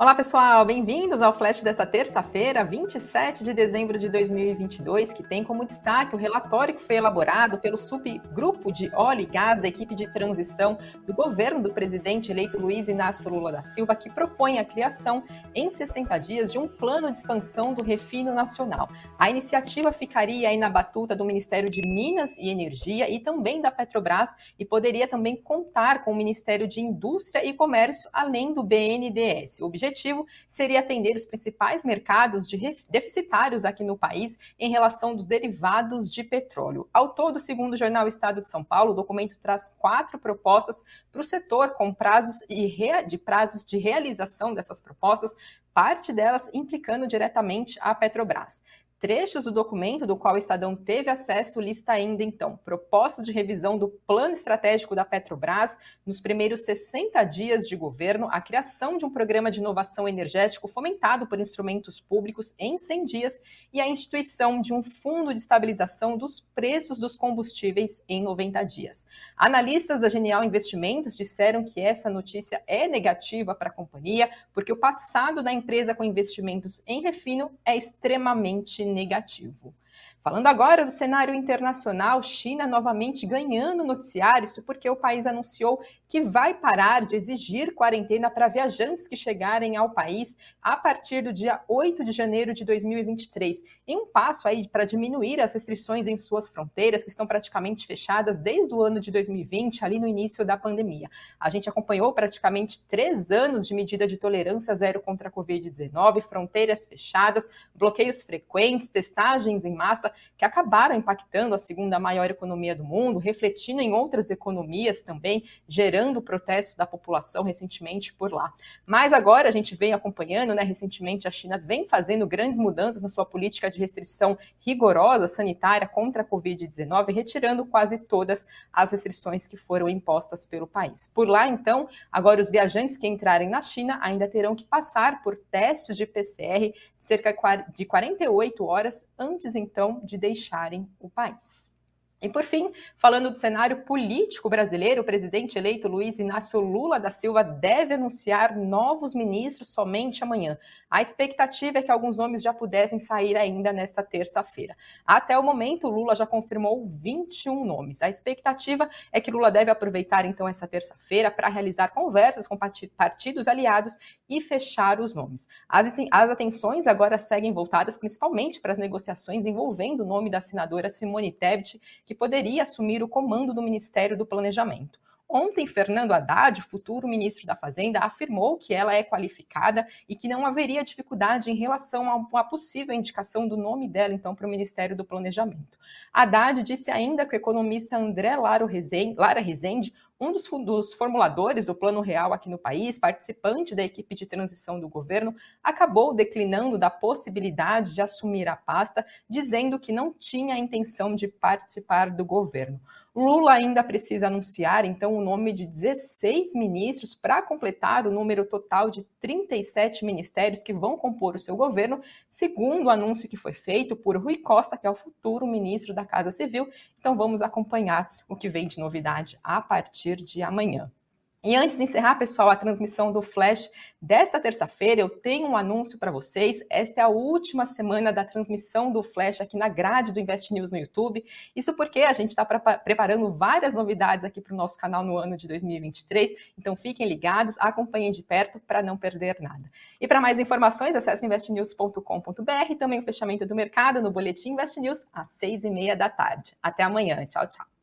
Olá, pessoal, bem-vindos ao Flash desta terça-feira, 27 de dezembro de 2022, que tem como destaque o relatório que foi elaborado pelo subgrupo de óleo e gás da equipe de transição do governo do presidente eleito Luiz Inácio Lula da Silva, que propõe a criação em 60 dias de um plano de expansão do refino nacional. A iniciativa ficaria aí na batuta do Ministério de Minas e Energia e também da Petrobras e poderia também contar com o Ministério de Indústria e Comércio, além do BNDES. O objetivo objetivo seria atender os principais mercados de deficitários aqui no país em relação dos derivados de petróleo. Ao todo, segundo o jornal Estado de São Paulo, o documento traz quatro propostas para o setor com prazos de prazos de realização dessas propostas, parte delas implicando diretamente a Petrobras. Trechos do documento do qual o Estadão teve acesso lista ainda, então, propostas de revisão do plano estratégico da Petrobras nos primeiros 60 dias de governo, a criação de um programa de inovação energético fomentado por instrumentos públicos em 100 dias e a instituição de um fundo de estabilização dos preços dos combustíveis em 90 dias. Analistas da Genial Investimentos disseram que essa notícia é negativa para a companhia, porque o passado da empresa com investimentos em refino é extremamente negativo. Falando agora do cenário internacional, China novamente ganhando noticiário, isso porque o país anunciou que vai parar de exigir quarentena para viajantes que chegarem ao país a partir do dia 8 de janeiro de 2023, em um passo aí para diminuir as restrições em suas fronteiras, que estão praticamente fechadas desde o ano de 2020, ali no início da pandemia. A gente acompanhou praticamente três anos de medida de tolerância zero contra a Covid-19, fronteiras fechadas, bloqueios frequentes, testagens em massa, que acabaram impactando a segunda maior economia do mundo, refletindo em outras economias também, gerando protestos da população recentemente por lá. Mas agora a gente vem acompanhando, né? Recentemente a China vem fazendo grandes mudanças na sua política de restrição rigorosa sanitária contra a Covid-19, retirando quase todas as restrições que foram impostas pelo país. Por lá, então, agora os viajantes que entrarem na China ainda terão que passar por testes de PCR de cerca de 48 horas antes, então, de deixarem o país. E por fim, falando do cenário político brasileiro, o presidente eleito Luiz Inácio Lula da Silva deve anunciar novos ministros somente amanhã. A expectativa é que alguns nomes já pudessem sair ainda nesta terça-feira. Até o momento, Lula já confirmou 21 nomes. A expectativa é que Lula deve aproveitar então essa terça-feira para realizar conversas com partidos aliados e fechar os nomes. As, atenções agora seguem voltadas principalmente para as negociações envolvendo o nome da senadora Simone Tebet que poderia assumir o comando do Ministério do Planejamento. Ontem, Fernando Haddad, futuro ministro da Fazenda, afirmou que ela é qualificada e que não haveria dificuldade em relação à possível indicação do nome dela, então, para o Ministério do Planejamento. Haddad disse ainda que o economista André Lara Rezende um dos, dos, formuladores do Plano Real aqui no país, participante da equipe de transição do governo, acabou declinando da possibilidade de assumir a pasta, dizendo que não tinha a intenção de participar do governo. Lula ainda precisa anunciar, então, o nome de 16 ministros para completar o número total de 37 ministérios que vão compor o seu governo, segundo o anúncio que foi feito por Rui Costa, que é o futuro ministro da Casa Civil. Então, vamos acompanhar o que vem de novidade a partir de amanhã. E antes de encerrar, pessoal, a transmissão do Flash desta terça-feira, eu tenho um anúncio para vocês. Esta é a última semana da transmissão do Flash aqui na grade do Invest News no YouTube. Isso porque a gente está preparando várias novidades aqui para o nosso canal no ano de 2023. Então fiquem ligados, acompanhem de perto para não perder nada. E para mais informações, acesse investnews.com.br, também o fechamento do mercado no Boletim Invest News às seis e meia da tarde. Até amanhã. Tchau, tchau.